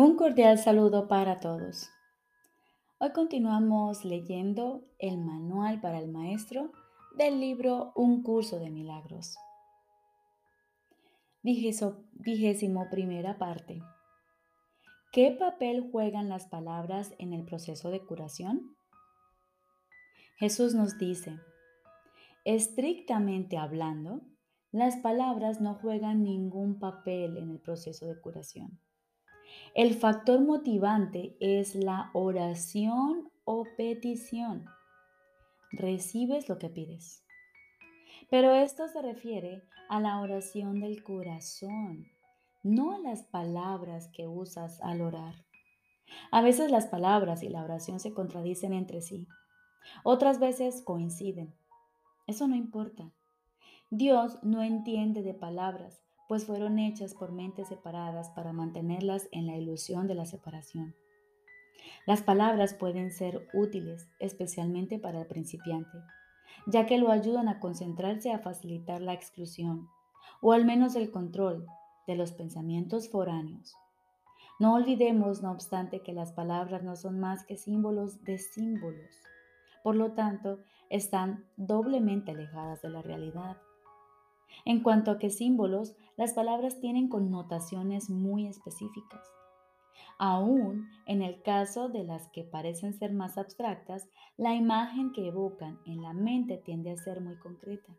Un cordial saludo para todos. Hoy continuamos leyendo el manual para el maestro del libro Un curso de milagros. Vigésimo primera parte. ¿Qué papel juegan las palabras en el proceso de curación? Jesús nos dice, estrictamente hablando, las palabras no juegan ningún papel en el proceso de curación. El factor motivante es la oración o petición. Recibes lo que pides. Pero esto se refiere a la oración del corazón, no a las palabras que usas al orar. A veces las palabras y la oración se contradicen entre sí. Otras veces coinciden. Eso no importa. Dios no entiende de palabras, pues fueron hechas por mentes separadas para mantenerlas en la ilusión de la separación. Las palabras pueden ser útiles, especialmente para el principiante, ya que lo ayudan a concentrarse a facilitar la exclusión, o al menos el control, de los pensamientos foráneos. No olvidemos, no obstante, que las palabras no son más que símbolos de símbolos. Por lo tanto, están doblemente alejadas de la realidad. En cuanto a qué símbolos, las palabras tienen connotaciones muy específicas. Aún en el caso de las que parecen ser más abstractas, la imagen que evocan en la mente tiende a ser muy concreta.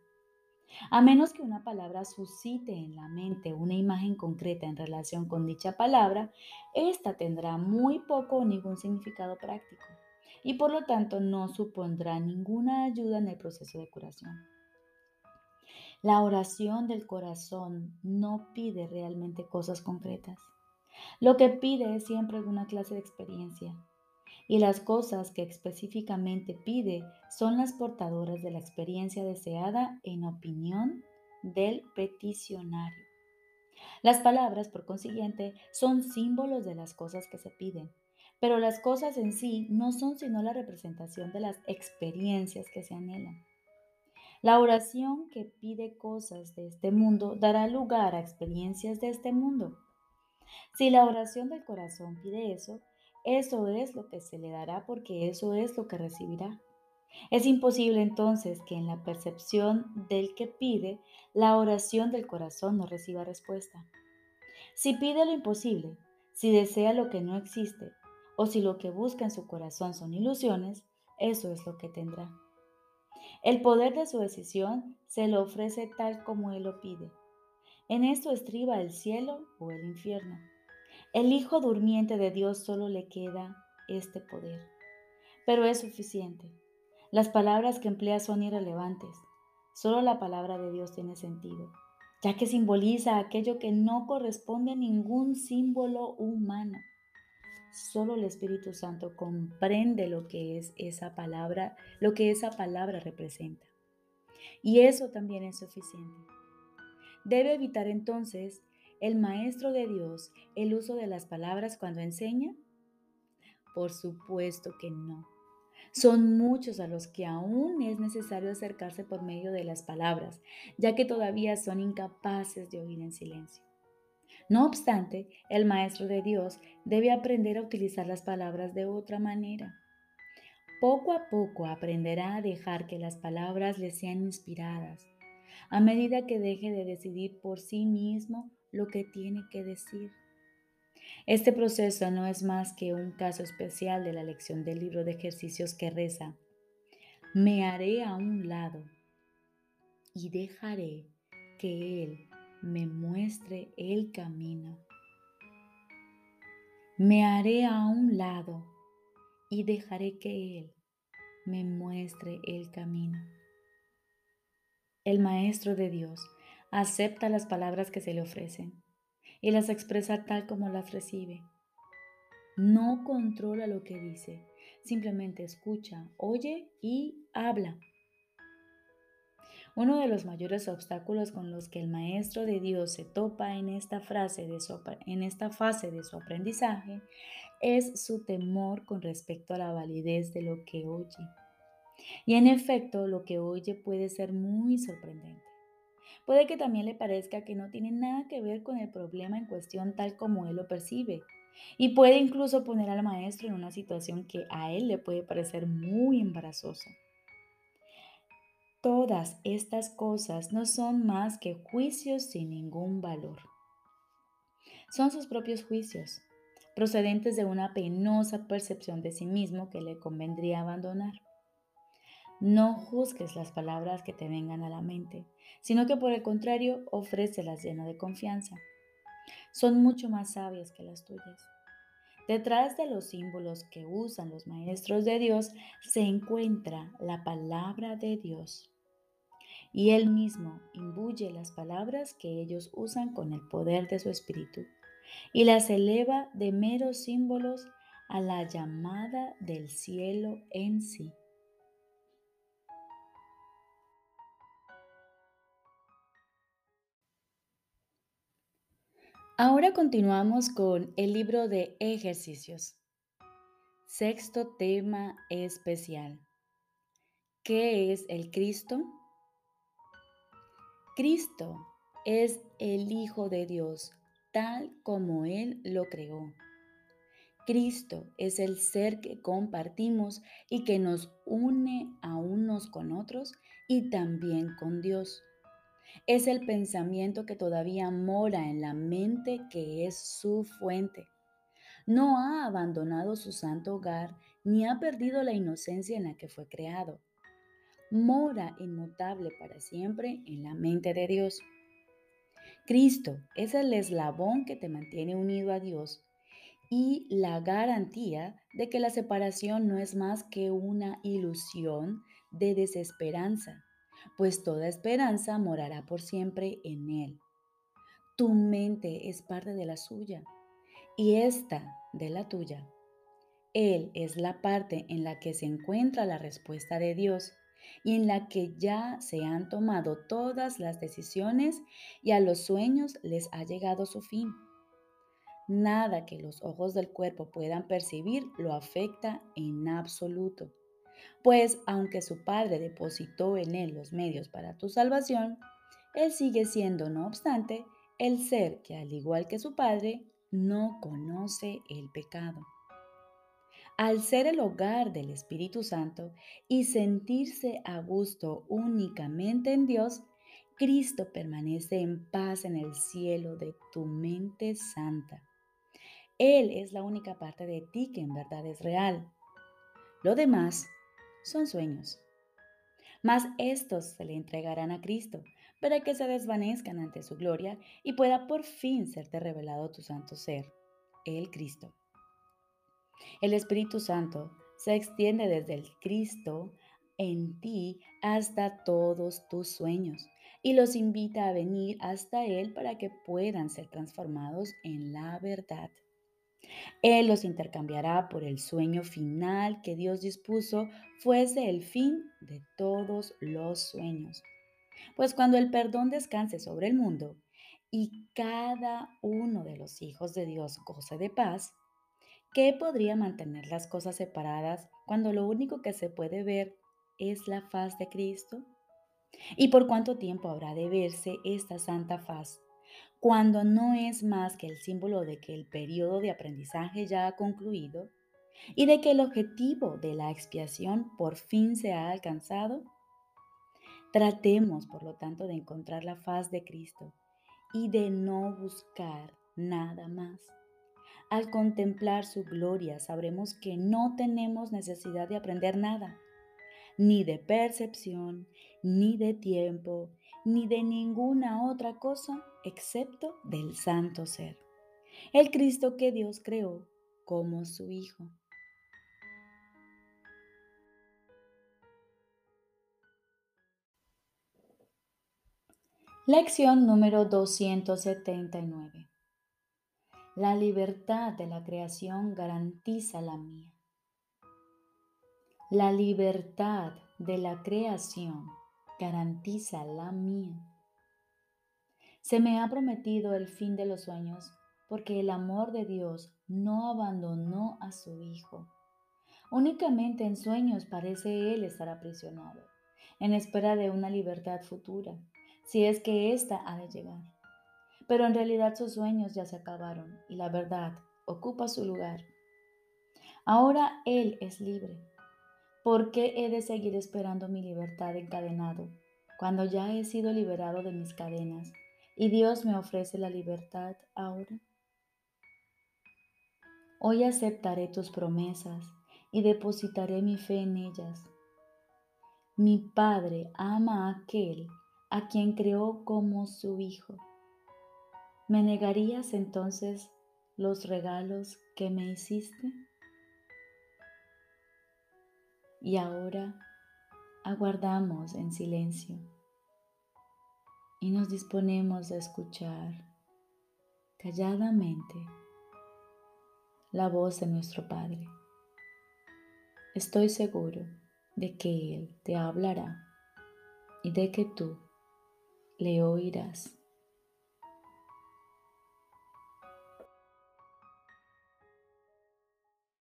A menos que una palabra suscite en la mente una imagen concreta en relación con dicha palabra, ésta tendrá muy poco o ningún significado práctico y por lo tanto no supondrá ninguna ayuda en el proceso de curación. La oración del corazón no pide realmente cosas concretas. Lo que pide es siempre alguna clase de experiencia. Y las cosas que específicamente pide son las portadoras de la experiencia deseada en opinión del peticionario. Las palabras, por consiguiente, son símbolos de las cosas que se piden, pero las cosas en sí no son sino la representación de las experiencias que se anhelan. La oración que pide cosas de este mundo dará lugar a experiencias de este mundo. Si la oración del corazón pide eso, eso es lo que se le dará porque eso es lo que recibirá. Es imposible entonces que en la percepción del que pide, la oración del corazón no reciba respuesta. Si pide lo imposible, si desea lo que no existe, o si lo que busca en su corazón son ilusiones, eso es lo que tendrá. El poder de su decisión se lo ofrece tal como Él lo pide. En esto estriba el cielo o el infierno. El Hijo durmiente de Dios solo le queda este poder. Pero es suficiente. Las palabras que emplea son irrelevantes. Solo la palabra de Dios tiene sentido, ya que simboliza aquello que no corresponde a ningún símbolo humano. Solo el Espíritu Santo comprende lo que es esa palabra, lo que esa palabra representa. Y eso también es suficiente. Debe evitar entonces el maestro de Dios el uso de las palabras cuando enseña? Por supuesto que no. Son muchos a los que aún es necesario acercarse por medio de las palabras, ya que todavía son incapaces de oír en silencio. No obstante, el maestro de Dios debe aprender a utilizar las palabras de otra manera. Poco a poco aprenderá a dejar que las palabras le sean inspiradas, a medida que deje de decidir por sí mismo lo que tiene que decir. Este proceso no es más que un caso especial de la lección del libro de ejercicios que reza, me haré a un lado y dejaré que Él me muestre el camino. Me haré a un lado y dejaré que Él me muestre el camino. El Maestro de Dios acepta las palabras que se le ofrecen y las expresa tal como las recibe. No controla lo que dice, simplemente escucha, oye y habla. Uno de los mayores obstáculos con los que el maestro de Dios se topa en esta, frase de en esta fase de su aprendizaje es su temor con respecto a la validez de lo que oye. Y en efecto, lo que oye puede ser muy sorprendente. Puede que también le parezca que no tiene nada que ver con el problema en cuestión tal como él lo percibe, y puede incluso poner al maestro en una situación que a él le puede parecer muy embarazosa. Todas estas cosas no son más que juicios sin ningún valor. Son sus propios juicios, procedentes de una penosa percepción de sí mismo que le convendría abandonar. No juzgues las palabras que te vengan a la mente, sino que por el contrario ofrécelas lleno de confianza. Son mucho más sabias que las tuyas. Detrás de los símbolos que usan los maestros de Dios se encuentra la palabra de Dios. Y Él mismo imbuye las palabras que ellos usan con el poder de su espíritu y las eleva de meros símbolos a la llamada del cielo en sí. Ahora continuamos con el libro de ejercicios. Sexto tema especial. ¿Qué es el Cristo? Cristo es el Hijo de Dios, tal como Él lo creó. Cristo es el ser que compartimos y que nos une a unos con otros y también con Dios. Es el pensamiento que todavía mora en la mente que es su fuente. No ha abandonado su santo hogar ni ha perdido la inocencia en la que fue creado. Mora inmutable para siempre en la mente de Dios. Cristo es el eslabón que te mantiene unido a Dios y la garantía de que la separación no es más que una ilusión de desesperanza pues toda esperanza morará por siempre en Él. Tu mente es parte de la suya y esta de la tuya. Él es la parte en la que se encuentra la respuesta de Dios y en la que ya se han tomado todas las decisiones y a los sueños les ha llegado su fin. Nada que los ojos del cuerpo puedan percibir lo afecta en absoluto pues aunque su Padre depositó en él los medios para tu salvación, él sigue siendo, no obstante, el ser que, al igual que su Padre, no conoce el pecado. Al ser el hogar del Espíritu Santo y sentirse a gusto únicamente en Dios, Cristo permanece en paz en el cielo de tu mente santa. Él es la única parte de ti que en verdad es real. Lo demás son sueños. Mas estos se le entregarán a Cristo para que se desvanezcan ante su gloria y pueda por fin serte revelado tu santo ser, el Cristo. El Espíritu Santo se extiende desde el Cristo en ti hasta todos tus sueños y los invita a venir hasta Él para que puedan ser transformados en la verdad. Él los intercambiará por el sueño final que Dios dispuso fuese el fin de todos los sueños. Pues cuando el perdón descanse sobre el mundo y cada uno de los hijos de Dios goce de paz, ¿qué podría mantener las cosas separadas cuando lo único que se puede ver es la faz de Cristo? ¿Y por cuánto tiempo habrá de verse esta santa faz? cuando no es más que el símbolo de que el periodo de aprendizaje ya ha concluido y de que el objetivo de la expiación por fin se ha alcanzado? Tratemos, por lo tanto, de encontrar la faz de Cristo y de no buscar nada más. Al contemplar su gloria sabremos que no tenemos necesidad de aprender nada, ni de percepción, ni de tiempo, ni de ninguna otra cosa excepto del santo ser, el Cristo que Dios creó como su Hijo. Lección número 279. La libertad de la creación garantiza la mía. La libertad de la creación garantiza la mía. Se me ha prometido el fin de los sueños porque el amor de Dios no abandonó a su Hijo. Únicamente en sueños parece Él estar aprisionado, en espera de una libertad futura, si es que ésta ha de llegar. Pero en realidad sus sueños ya se acabaron y la verdad, ocupa su lugar. Ahora Él es libre. ¿Por qué he de seguir esperando mi libertad encadenado cuando ya he sido liberado de mis cadenas y Dios me ofrece la libertad ahora? Hoy aceptaré tus promesas y depositaré mi fe en ellas. Mi Padre ama a aquel a quien creó como su Hijo. ¿Me negarías entonces los regalos que me hiciste? Y ahora aguardamos en silencio y nos disponemos a escuchar calladamente la voz de nuestro Padre. Estoy seguro de que Él te hablará y de que tú le oirás.